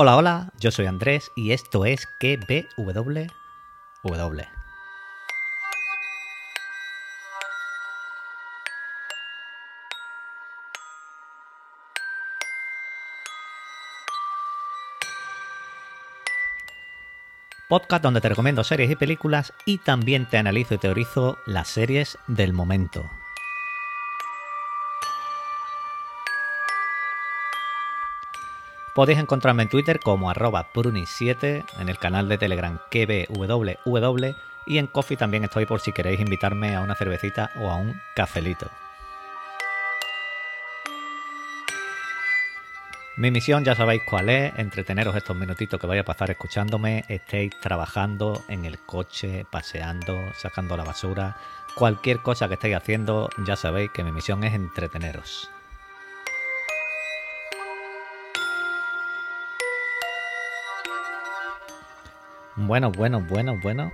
Hola, hola, yo soy Andrés y esto es KBWW. Podcast donde te recomiendo series y películas y también te analizo y teorizo las series del momento. Podéis encontrarme en Twitter como arroba pruni7, en el canal de Telegram KBWW y en Coffee también estoy por si queréis invitarme a una cervecita o a un cafelito. Mi misión ya sabéis cuál es, entreteneros estos minutitos que vais a pasar escuchándome, estéis trabajando en el coche, paseando, sacando la basura, cualquier cosa que estéis haciendo, ya sabéis que mi misión es entreteneros. Bueno, bueno, bueno, bueno.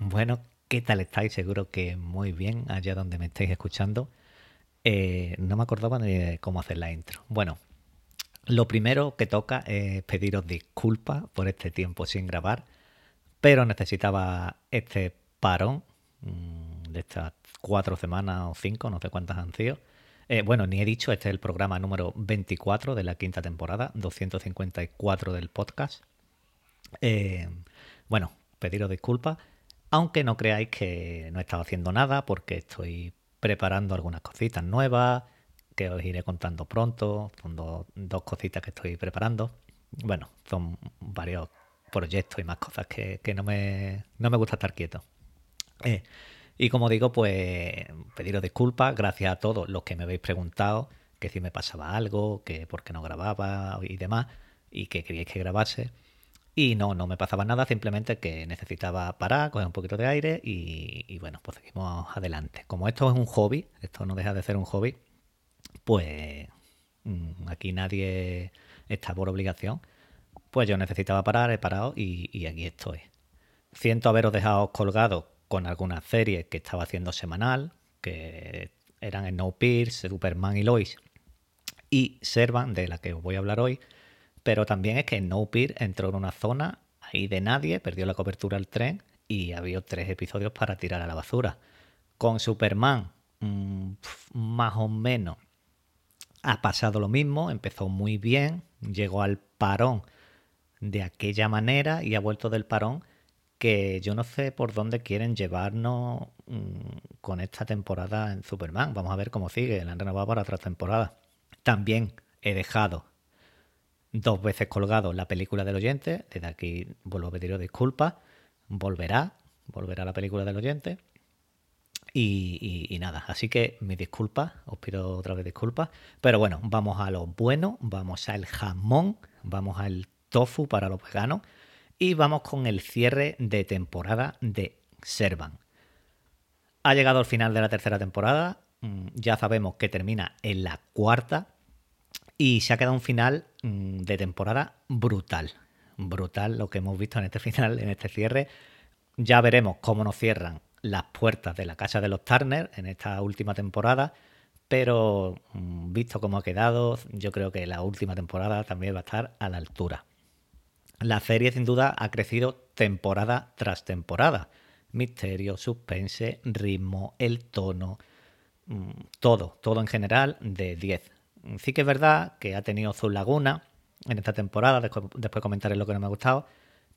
Bueno, ¿qué tal estáis? Seguro que muy bien allá donde me estáis escuchando. Eh, no me acordaba ni de cómo hacer la intro. Bueno, lo primero que toca es pediros disculpas por este tiempo sin grabar, pero necesitaba este parón mm, de estas cuatro semanas o cinco, no sé cuántas han sido. Eh, bueno, ni he dicho, este es el programa número 24 de la quinta temporada, 254 del podcast. Eh, bueno, pediros disculpas, aunque no creáis que no he estado haciendo nada porque estoy preparando algunas cositas nuevas que os iré contando pronto. Son dos, cositas que estoy preparando. Bueno, son varios proyectos y más cosas que, no, me, no, me, gusta estar quieto. Eh, y como digo, pues pediros disculpas, gracias a todos los que me habéis preguntado que si me pasaba algo, que por qué no grababa y demás, y que queríais que grabase. Y no, no me pasaba nada, simplemente que necesitaba parar, coger un poquito de aire y, bueno, pues seguimos adelante. Como esto es un hobby, esto no deja de ser un hobby, pues mm, aquí nadie está por obligación. Pues yo necesitaba parar, he parado y, aquí estoy. Siento haberos dejado colgados con algunas series que estaba haciendo semanal, que eran Snowpiercer, Superman y Lois, y Servan, de la que os voy a hablar hoy pero también es que Snowpiercer entró en una zona ahí de nadie, perdió la cobertura al tren y había tres episodios para tirar a la basura. Con Superman, mm, más o menos, ha pasado lo mismo, empezó muy bien, llegó al parón de aquella manera y ha vuelto del parón que yo no sé por dónde quieren llevarnos mm, con esta temporada en Superman. Vamos a ver cómo sigue, la han renovado para otra temporada. También he dejado dos veces colgado la película del oyente. Desde aquí vuelvo a pediros disculpas. Volverá, volverá la película del oyente. Y, nada, así que mis disculpas, os pido otra vez disculpas. Pero bueno, vamos a lo bueno, vamos al jamón, vamos al tofu para los veganos y vamos con el cierre de temporada de Servan. Ha llegado el final de la tercera temporada, mm, ya sabemos que termina en la cuarta y se ha quedado un final de temporada brutal. Brutal lo que hemos visto en este final, en este cierre. Ya veremos cómo nos cierran las puertas de la casa de los Turner en esta última temporada. Pero mm, visto cómo ha quedado, yo creo que la última temporada también va a estar a la altura. La serie sin duda ha crecido temporada tras temporada. Misterio, suspense, ritmo, el tono, mm, todo, todo en general de 10 sí que es verdad que ha tenido sus lagunas en esta temporada, después, comentaré lo que no me ha gustado,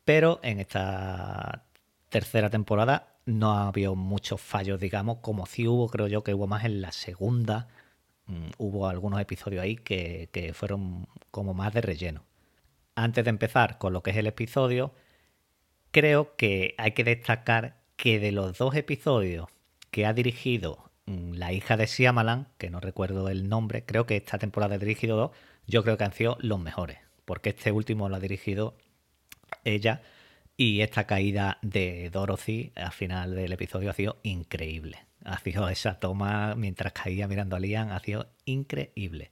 pero en esta tercera temporada no ha habido muchos fallos, digamos, como sí hubo, creo yo que hubo más en la segunda. Mm, hubo algunos episodios ahí que, fueron como más de relleno. Antes de empezar con lo que es el episodio, creo que hay que destacar que de los dos episodios que ha dirigido la hija de Siamalan, que no recuerdo el nombre, creo que esta temporada he dirigido dos, yo creo que han sido los mejores, porque este último lo ha dirigido ella y esta caída de Dorothy al final del episodio ha sido increíble. Ha sido esa toma mientras caía mirando a Liam, ha sido increíble.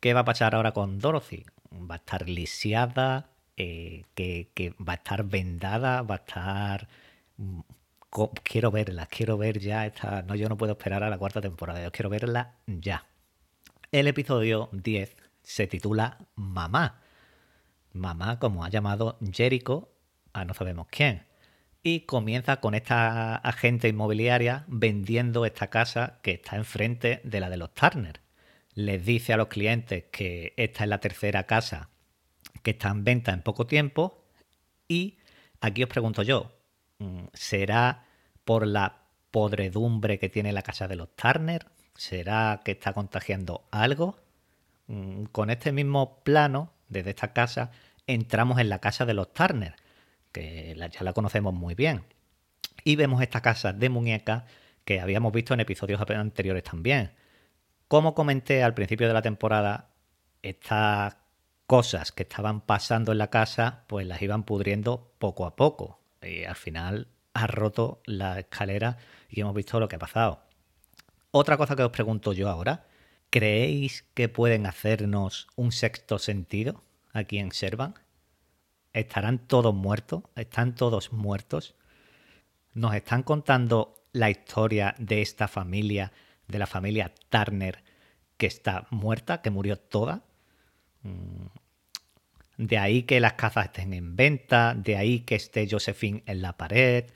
¿Qué va a pasar ahora con Dorothy? Va a estar lisiada, eh, que, que va a estar vendada, va a estar mm, quiero verla, quiero ver ya esta. No, yo no puedo esperar a la cuarta temporada, yo quiero verla ya. El episodio 10 se titula Mamá. mamá, como ha llamado Jericho a no sabemos quién. Y comienza con esta agente inmobiliaria vendiendo esta casa que está enfrente de la de los Turner. Les dice a los clientes que esta es la tercera casa que está en venta en poco tiempo. Y aquí os pregunto yo, ¿será por la podredumbre que tiene la casa de los Turner? ¿Será que está contagiando algo? Mm, con este mismo plano, desde esta casa, entramos en la casa de los Turner, que ya la conocemos muy bien. Y vemos esta casa de muñecas que habíamos visto en episodios anteriores también. Como comenté al principio de la temporada, estas cosas que estaban pasando en la casa, pues las iban pudriendo poco a poco. Y al final ha roto la escalera y hemos visto lo que ha pasado. Otra cosa que os pregunto yo ahora, ¿creéis que pueden hacernos un sexto sentido aquí en Servan? ¿Estarán todos muertos? ¿Están todos muertos? ¿Nos están contando la historia de esta familia, de la familia Turner, que está muerta, que murió toda? De ahí que las cazas estén en venta, de ahí que esté Josephine en la pared,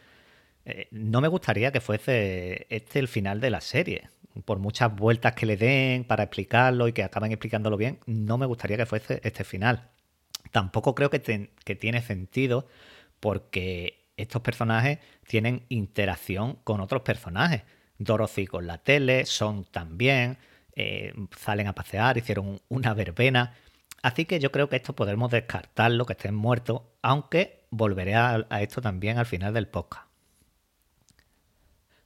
eh, no me gustaría que fuese este el final de la serie. Por muchas vueltas que le den para explicarlo y que acaben explicándolo bien, no me gustaría que fuese este final. Tampoco creo que, tiene sentido porque estos personajes tienen interacción con otros personajes. Dorothy con la tele, Son también, eh, salen a pasear, hicieron una verbena. Así que yo creo que esto podemos descartarlo, que estén muertos, aunque volveré a esto también al final del podcast.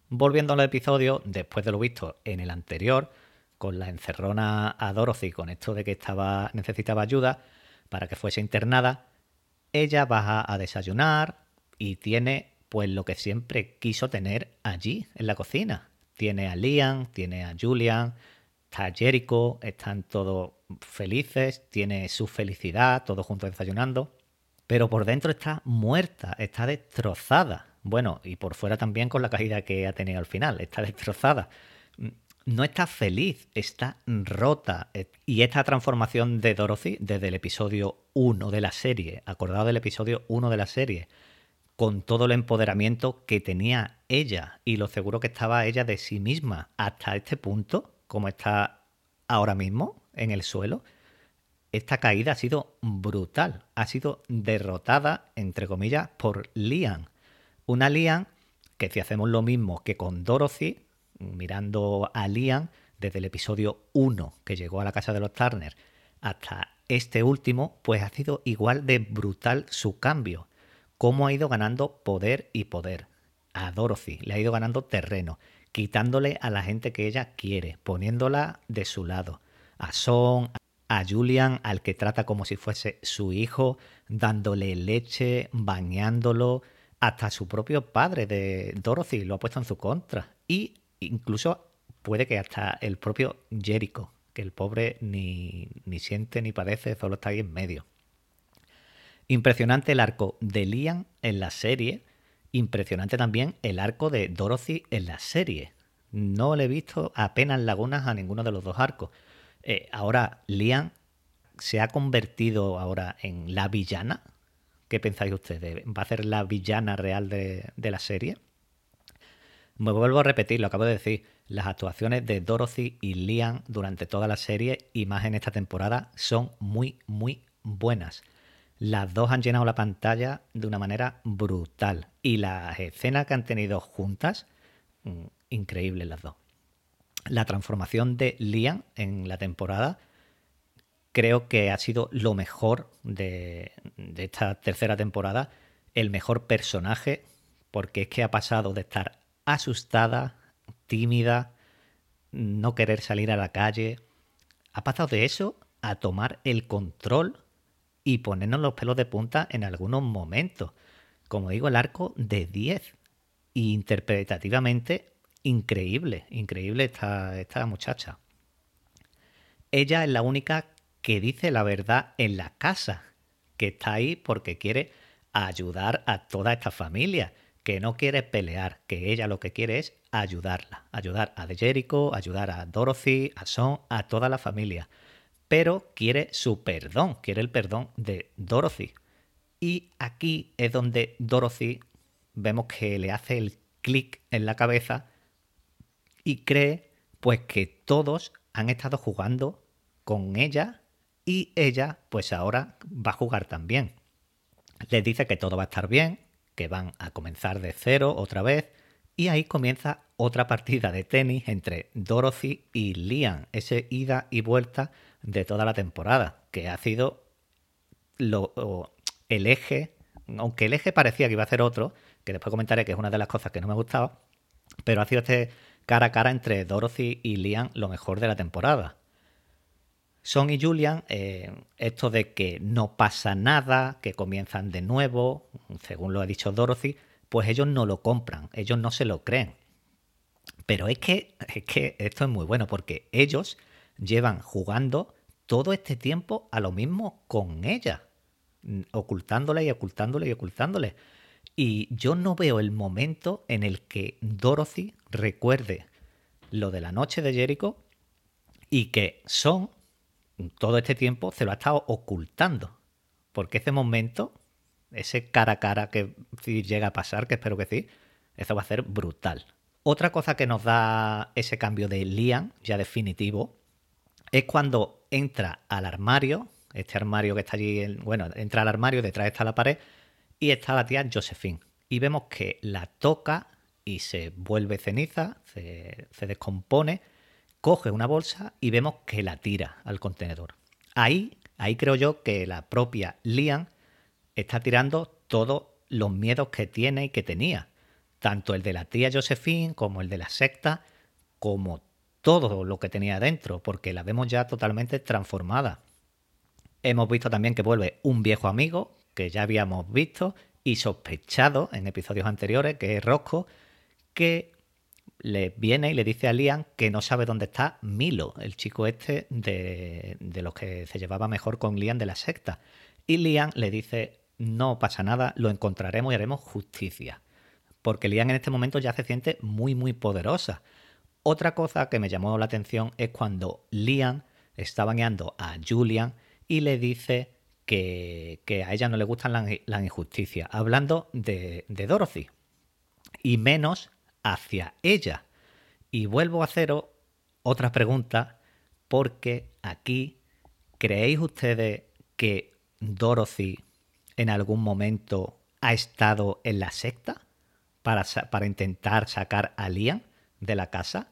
Volviendo al episodio, después de lo visto en el anterior, con la encerrona a Dorothy con esto de que estaba, necesitaba ayuda para que fuese internada, ella baja a desayunar y tiene pues lo que siempre quiso tener allí en la cocina. Tiene a Liam, tiene a Julian, está Jericho, están todos felices, tiene su felicidad, todos juntos desayunando, pero por dentro está muerta, está destrozada. Bueno, y por fuera también con la caída que ha tenido al final. Está destrozada. No está feliz, está rota. Y esta transformación de Dorothy desde el episodio 1 de la serie, acordado del episodio 1 de la serie, con todo el empoderamiento que tenía ella y lo seguro que estaba ella de sí misma hasta este punto, como está ahora mismo en el suelo, esta caída ha sido brutal, ha sido derrotada, entre comillas, por Liam. Una Lian que si hacemos lo mismo que con Dorothy, mirando a Lian desde el episodio 1 que llegó a la casa de los Turner hasta este último, pues ha sido igual de brutal su cambio. Cómo ha ido ganando poder y poder. A Dorothy le ha ido ganando terreno, quitándole a la gente que ella quiere, poniéndola de su lado. A Son, a Julian, al que trata como si fuese su hijo, dándole leche, bañándolo, hasta su propio padre de Dorothy lo ha puesto en su contra. Y incluso puede que hasta el propio Jericho, que el pobre ni, ni siente ni padece, solo está ahí en medio. Impresionante el arco de Liam en la serie. Impresionante también el arco de Dorothy en la serie. No le he visto apenas lagunas a ninguno de los dos arcos. Eh, ahora, Liam se ha convertido ahora en la villana ¿Qué pensáis ustedes? ¿Va a ser la villana real de, la serie? Me vuelvo a repetir, lo acabo de decir, las actuaciones de Dorothy y Liam durante toda la serie y más en esta temporada son muy, muy buenas. Las dos han llenado la pantalla de una manera brutal. Y las escenas que han tenido juntas, mm, increíbles las dos. La transformación de Liam en la temporada creo que ha sido lo mejor de, esta tercera temporada, el mejor personaje, porque es que ha pasado de estar asustada, tímida, no querer salir a la calle, ha pasado de eso a tomar el control y ponernos los pelos de punta en algunos momentos. Como digo, el arco de 10. Y interpretativamente, increíble, increíble esta, esta muchacha. Ella es la única que dice la verdad en la casa, que está ahí porque quiere ayudar a toda esta familia, que no quiere pelear, que ella lo que quiere es ayudarla, ayudar a De Jericho, ayudar a Dorothy, a Son, a toda la familia. Pero quiere su perdón, quiere el perdón de Dorothy. Y aquí es donde Dorothy vemos que le hace el clic en la cabeza y cree pues que todos han estado jugando con ella y ella pues ahora va a jugar también. Les dice que todo va a estar bien, que van a comenzar de cero otra vez y ahí comienza otra partida de tenis entre Dorothy y Liam, ese ida y vuelta de toda la temporada, que ha sido lo, el eje, aunque el eje parecía que iba a ser otro, que después comentaré que es una de las cosas que no me gustaba, pero ha sido este cara a cara entre Dorothy y Liam lo mejor de la temporada. Son y Julian, eh, esto de que no pasa nada, que comienzan de nuevo, según lo ha dicho Dorothy, pues ellos no lo compran, ellos no se lo creen. Pero es que, es que esto es muy bueno porque ellos llevan jugando todo este tiempo a lo mismo con ella, ocultándole y ocultándole y ocultándole. Y yo no veo el momento en el que Dorothy recuerde lo de la noche de Jericho y que Son todo este tiempo se lo ha estado ocultando. Porque ese momento, ese cara a cara que si llega a pasar, que espero que sí, eso va a ser brutal. Otra cosa que nos da ese cambio de Liam, ya definitivo, es cuando entra al armario, este armario que está allí, bueno, entra al armario, detrás está la pared, y está la tía Josephine. Y vemos que la toca y se vuelve ceniza, se, descompone, coge una bolsa y vemos que la tira al contenedor. Ahí, ahí creo yo que la propia Liam está tirando todos los miedos que tiene y que tenía tanto el de la tía Josephine como el de la secta, como todo lo que tenía dentro, porque la vemos ya totalmente transformada. Hemos visto también que vuelve un viejo amigo, que ya habíamos visto y sospechado en episodios anteriores, que es Rosco, que le viene y le dice a Liam que no sabe dónde está Milo, el chico este de, de los que se llevaba mejor con Liam de la secta. Y Liam le dice, no pasa nada, lo encontraremos y haremos justicia porque Lian en este momento ya se siente muy, muy poderosa. Otra cosa que me llamó la atención es cuando Lian está bañando a Julian y le dice que, a ella no le gustan las la injusticias, hablando de, Dorothy, y menos hacia ella. Y vuelvo a haceros otra pregunta, porque aquí, ¿creéis ustedes que Dorothy en algún momento ha estado en la secta? para, intentar sacar a Liam de la casa.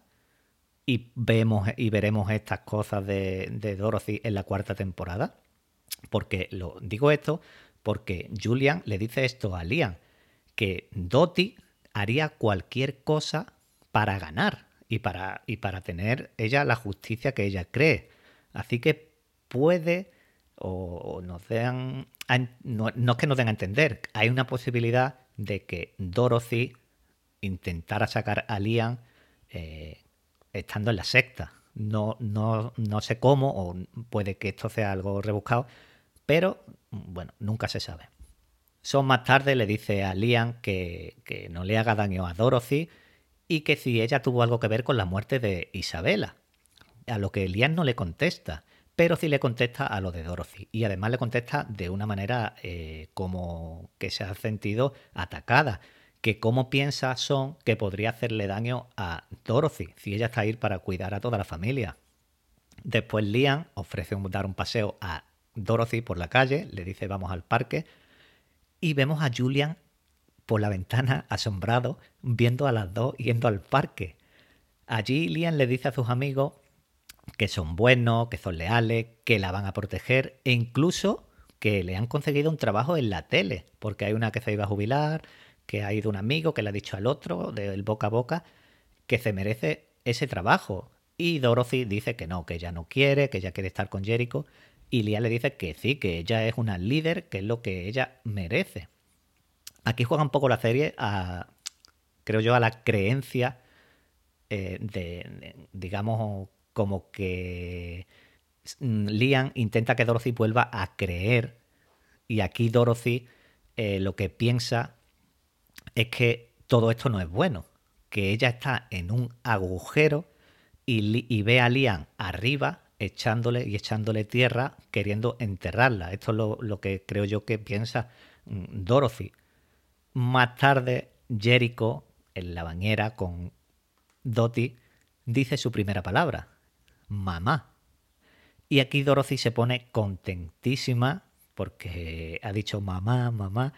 Y, vemos, y veremos estas cosas de, de Dorothy en la cuarta temporada. Porque lo digo esto porque Julian le dice esto a Liam, que Dottie haría cualquier cosa para ganar y para, y para tener ella la justicia que ella cree. Así que puede, o, nos den, no, no, es que nos den a entender, hay una posibilidad de que Dorothy intentara sacar a Liam eh, estando en la secta. No, no, no sé cómo, o puede que esto sea algo rebuscado, pero bueno, nunca se sabe. Son más tarde le dice a Liam que, que no le haga daño a Dorothy y que si ella tuvo algo que ver con la muerte de Isabela. A lo que Liam no le contesta pero sí le contesta a lo de Dorothy. Y además le contesta de una manera eh, como que se ha sentido atacada. Que cómo piensa Son que podría hacerle daño a Dorothy si ella está ahí para cuidar a toda la familia. Después Liam ofrece dar un paseo a Dorothy por la calle, le dice vamos al parque y vemos a Julian por la ventana asombrado viendo a las dos yendo al parque. Allí Liam le dice a sus amigos que son buenos, que son leales, que la van a proteger e incluso que le han conseguido un trabajo en la tele, porque hay una que se iba a jubilar, que ha ido un amigo que le ha dicho al otro, del boca a boca, que se merece ese trabajo. Y Dorothy dice que no, que ella no quiere, que ella quiere estar con Jericho. Y Lia le dice que sí, que ella es una líder, que es lo que ella merece. Aquí juega un poco la serie a, creo yo, a la creencia eh, de, digamos, como que Liam intenta que Dorothy vuelva a creer y aquí Dorothy eh, lo que piensa es que todo esto no es bueno, que ella está en un agujero y, ve a Liam arriba echándole y echándole tierra, queriendo enterrarla. Esto es lo, lo que creo yo que piensa mm, Dorothy. Más tarde, Jericho, en la bañera con Dottie, dice su primera palabra, mamá. Y aquí Dorothy se pone contentísima porque ha dicho mamá, mamá,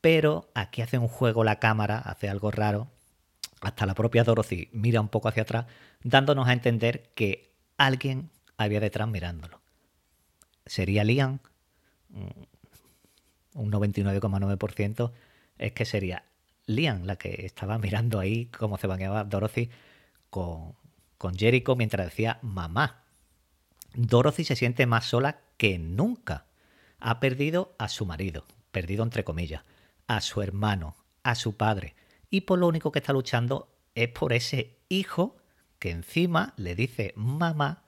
pero aquí hace un juego la cámara, hace algo raro. Hasta la propia Dorothy mira un poco hacia atrás, dándonos a entender que alguien había detrás mirándolo. ¿Sería Liam? Un 99,9% es que sería Liam la que estaba mirando ahí cómo se bañaba Dorothy con, con Jericho mientras decía mamá. Dorothy se siente más sola que nunca ha perdido a su marido, perdido entre comillas, a su hermano, a su padre, y por lo único que está luchando es por ese hijo que encima le dice mamá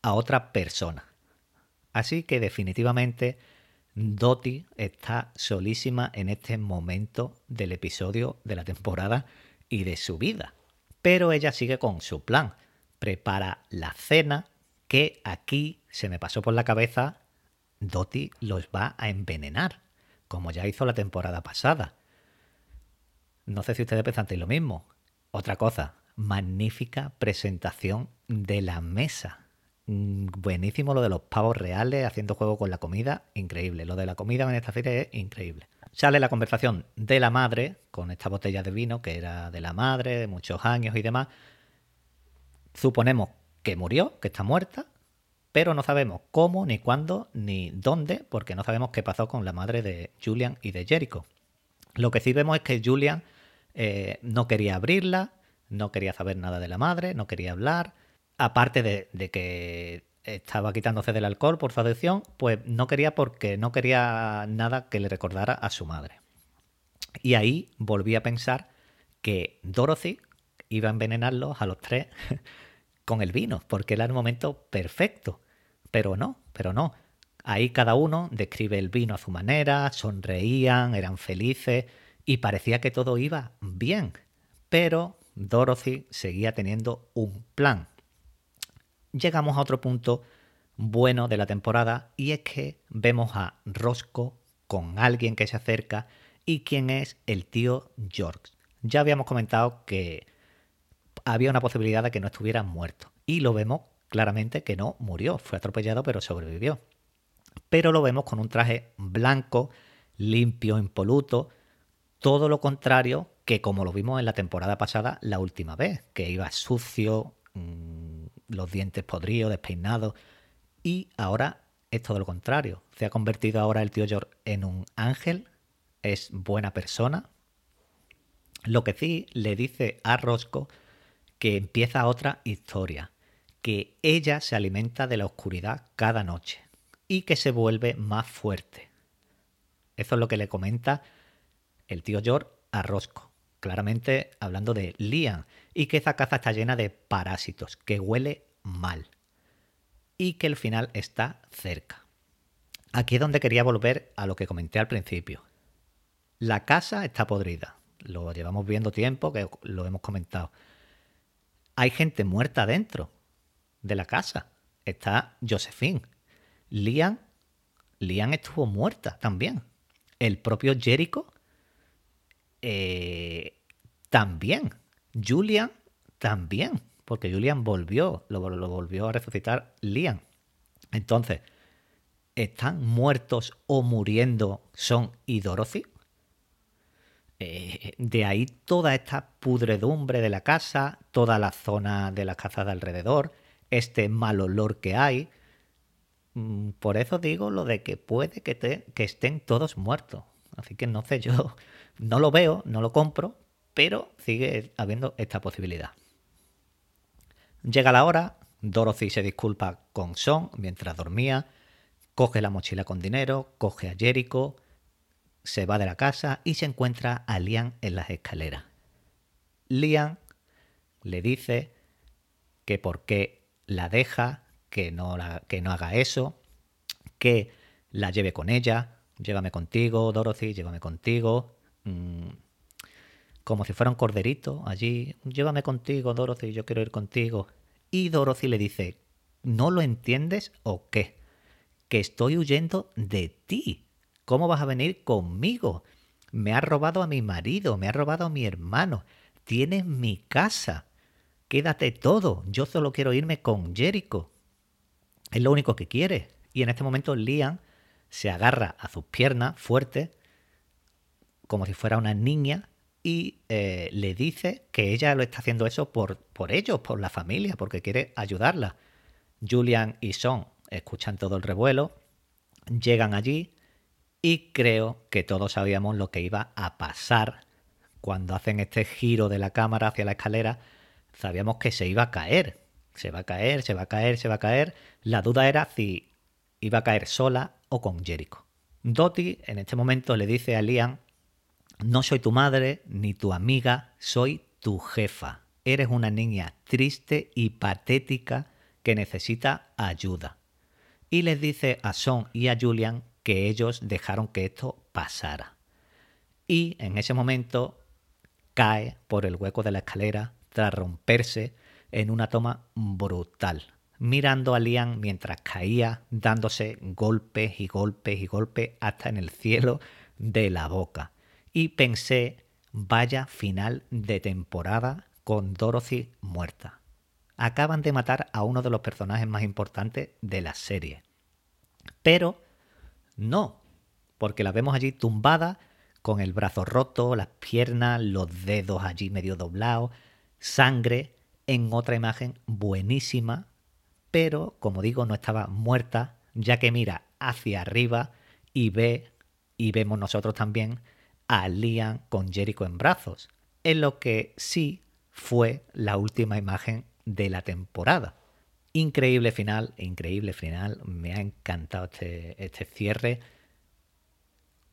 a otra persona. Así que definitivamente Dottie está solísima en este momento del episodio de la temporada y de su vida. Pero ella sigue con su plan. Prepara la cena que aquí se me pasó por la cabeza Dottie los va a envenenar, como ya hizo la temporada pasada. No sé si ustedes pensasteis lo mismo. Otra cosa, magnífica presentación de la mesa. Mm, buenísimo lo de los pavos reales haciendo juego con la comida, increíble. Lo de la comida en esta serie es increíble. Sale la conversación de la madre con esta botella de vino que era de la madre, de muchos años y demás. Suponemos que murió, que está muerta, pero no sabemos cómo, ni cuándo, ni dónde, porque no sabemos qué pasó con la madre de Julian y de Jericho. Lo que sí vemos es que Julian eh, no quería abrirla, no quería saber nada de la madre, no quería hablar, aparte de, de que estaba quitándose del alcohol por su adicción, pues no quería porque no quería nada que le recordara a su madre. Y ahí volví a pensar que Dorothy iba a envenenarlos a los tres con el vino, porque era el momento perfecto. Pero no, pero no. Ahí cada uno describe el vino a su manera, sonreían, eran felices y parecía que todo iba bien. Pero Dorothy seguía teniendo un plan. Llegamos a otro punto bueno de la temporada y es que vemos a Roscoe con alguien que se acerca y quien es el tío George. Ya habíamos comentado que había una posibilidad de que no estuviera muerto y lo vemos claramente que no murió, fue atropellado pero sobrevivió. Pero lo vemos con un traje blanco, limpio, impoluto, todo lo contrario que como lo vimos en la temporada pasada la última vez, que iba sucio, mm, los dientes podridos, despeinados, y ahora es todo lo contrario. Se ha convertido ahora el tío George en un ángel, es buena persona. Lo que sí le dice a Roscoe que empieza otra historia, que ella se alimenta de la oscuridad cada noche y que se vuelve más fuerte. Eso es lo que le comenta el tío George a Rosco, claramente hablando de Liam, y que esa caza está llena de parásitos, que huele mal y que el final está cerca. Aquí es donde quería volver a lo que comenté al principio. La casa está podrida, lo llevamos viendo tiempo, que lo hemos comentado. Hay gente muerta dentro, de la casa. Está Josephine. Lian, Lian estuvo muerta también. El propio Jericho eh, también. Julian también. Porque Julian volvió, lo, volvió a resucitar Lian. Entonces, ¿están muertos o muriendo Son y Dorothy? Eh, de ahí toda esta pudredumbre de la casa, toda la zona de la casa de alrededor, este mal olor que hay. Mm, por eso digo lo de que puede que, que estén todos muertos. Así que no sé, yo no lo veo, no lo compro, pero sigue habiendo esta posibilidad. Llega la hora, Dorothy se disculpa con Son mientras dormía, coge la mochila con dinero, coge a Jericho, se va de la casa y se encuentra a Liam en las escaleras. Liam le dice que por qué la deja, que no, la, que no haga eso, que la lleve con ella, llévame contigo, Dorothy, llévame contigo, mm, como si fuera un corderito allí, llévame contigo, Dorothy, yo quiero ir contigo. Y Dorothy le dice, ¿No lo entiendes o qué? Que estoy huyendo de ti. ¿Cómo vas a venir conmigo? Me has robado a mi marido, me has robado a mi hermano. Tienes mi casa. Quédate todo. Yo solo quiero irme con Jericho. Es lo único que quiere. Y en este momento Liam se agarra a sus piernas fuerte, como si fuera una niña, y eh, le dice que ella lo está haciendo eso por, por ellos, por la familia, porque quiere ayudarla. Julian y Son escuchan todo el revuelo, llegan allí y creo que todos sabíamos lo que iba a pasar cuando hacen este giro de la cámara hacia la escalera. Sabíamos que se iba a caer, se va a caer, se va a caer, se va a caer. La duda era si iba a caer sola o con Jericho. Dottie en este momento le dice a Liam no soy tu madre ni tu amiga, soy tu jefa. Eres una niña triste y patética que necesita ayuda. Y les dice a Son y a Julian que ellos dejaron que esto pasara. Y en ese momento cae por el hueco de la escalera romperse en una toma brutal, mirando a Liam mientras caía, dándose golpes y golpes y golpes hasta en el cielo de la boca y pensé, vaya final de temporada con Dorothy muerta. Acaban de matar a uno de los personajes más importantes de la serie. Pero no, porque la vemos allí tumbada, con el brazo roto, las piernas, los dedos allí medio doblados, sangre, en otra imagen buenísima, pero como digo, no estaba muerta, ya que mira hacia arriba y ve, y vemos nosotros también, a Liam con Jericho en brazos, en lo que sí fue la última imagen de la temporada. Increíble final, increíble final, me ha encantado este, este cierre.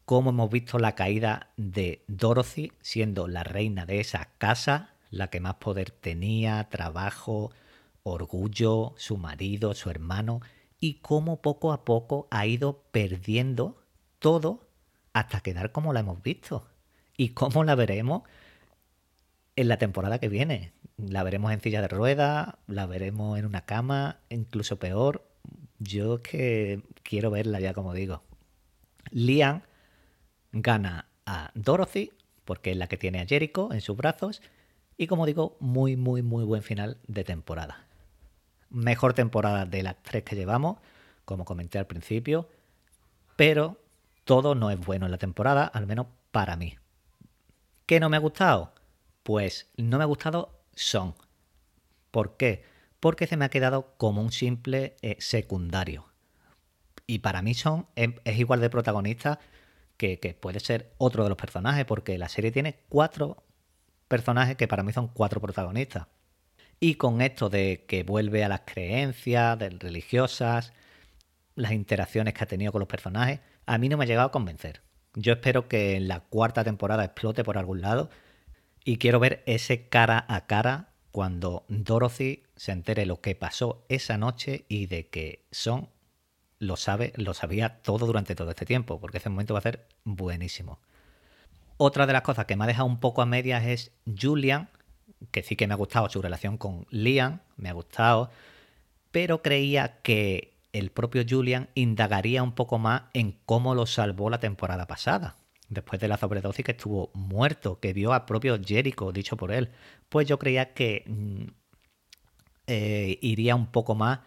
Cómo hemos visto la caída de Dorothy siendo la reina de esa casa, la que más poder tenía, trabajo, orgullo, su marido, su hermano, y cómo poco a poco ha ido perdiendo todo hasta quedar como la hemos visto. Y cómo la veremos en la temporada que viene. La veremos en silla de ruedas, la veremos en una cama, incluso peor. Yo es que quiero verla ya, como digo. Liam gana a Dorothy, porque es la que tiene a Jericho en sus brazos. Y como digo, muy, muy, muy buen final de temporada. Mejor temporada de las tres que llevamos, como comenté al principio. Pero todo no es bueno en la temporada, al menos para mí. ¿Qué no me ha gustado? Pues no me ha gustado Son. ¿Por qué? Porque se me ha quedado como un simple eh, secundario. Y para mí Son es, igual de protagonista que, que puede ser otro de los personajes, porque la serie tiene cuatro personajes que para mí son cuatro protagonistas. Y con esto de que vuelve a las creencias religiosas, las interacciones que ha tenido con los personajes, a mí no me ha llegado a convencer. Yo espero que en la cuarta temporada explote por algún lado y quiero ver ese cara a cara cuando Dorothy se entere lo que pasó esa noche y de que Son lo sabe, lo sabía todo durante todo este tiempo, porque ese momento va a ser buenísimo. Otra de las cosas que me ha dejado un poco a medias es Julian, que sí que me ha gustado su relación con Liam, me ha gustado, pero creía que el propio Julian indagaría un poco más en cómo lo salvó la temporada pasada. Después de la sobredosis que estuvo muerto, que vio al propio Jericho, dicho por él. Pues yo creía que mm, eh, iría un poco más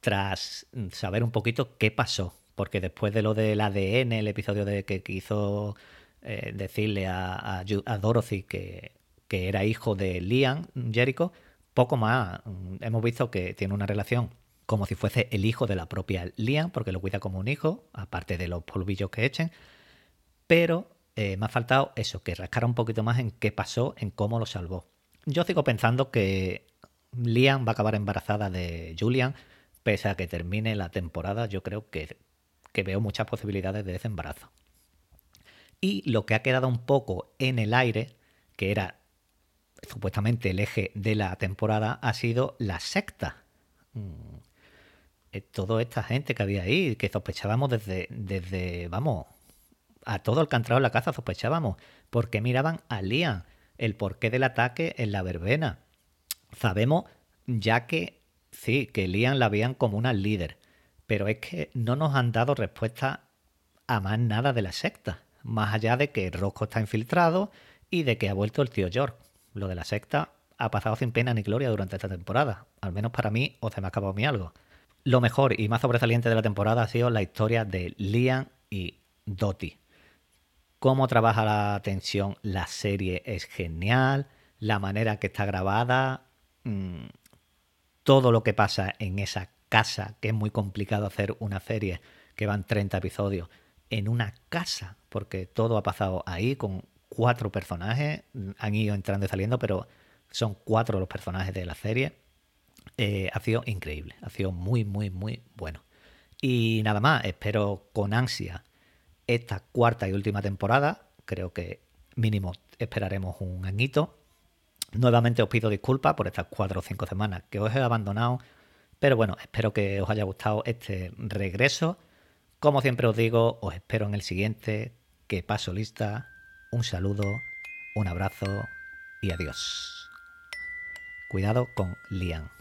tras saber un poquito qué pasó. Porque después de lo del ADN, el episodio de que quiso eh, decirle a, Dorothy que, que era hijo de Liam, Jericho, poco más. Mm, hemos visto que tiene una relación como si fuese el hijo de la propia Liam, porque lo cuida como un hijo, aparte de los polvillos que echen. Pero eh, me ha faltado eso, que rascara un poquito más en qué pasó, en cómo lo salvó. Yo sigo pensando que Liam va a acabar embarazada de Julian, pese a que termine la temporada, yo creo que, que veo muchas posibilidades de ese embarazo. Y lo que ha quedado un poco en el aire, que era supuestamente el eje de la temporada, ha sido la secta. Mm, eh, toda esta gente que había ahí, que sospechábamos desde, desde vamos, a todo el que ha la casa sospechábamos, porque miraban a Liam, el porqué del ataque en la verbena. Sabemos ya que sí, que Lian la veían como una líder, pero es que no nos han dado respuesta a más nada de la secta, más allá de que Rosco está infiltrado y de que ha vuelto el tío George. Lo de la secta ha pasado sin pena ni gloria durante esta temporada, al menos para mí, o se me ha acabado mi algo. Lo mejor y más sobresaliente de la temporada ha sido la historia de Lian y Dottie. Cómo trabaja la tensión la serie es genial, la manera que está grabada, mmm, todo lo que pasa en esa casa, que es muy complicado hacer una serie que van 30 episodios en una casa, porque todo ha pasado ahí con cuatro personajes, han ido entrando y saliendo, pero son cuatro los personajes de la serie. Eh, ha sido increíble, ha sido muy, muy, muy bueno. Y nada más, espero con ansia esta cuarta y última temporada. Creo que mínimo esperaremos un añito. Nuevamente os pido disculpas por estas cuatro o cinco semanas que os he abandonado. Pero bueno, espero que os haya gustado este regreso. Como siempre os digo, os espero en el siguiente. Que paso lista. Un saludo, un abrazo y adiós. Cuidado con Lian.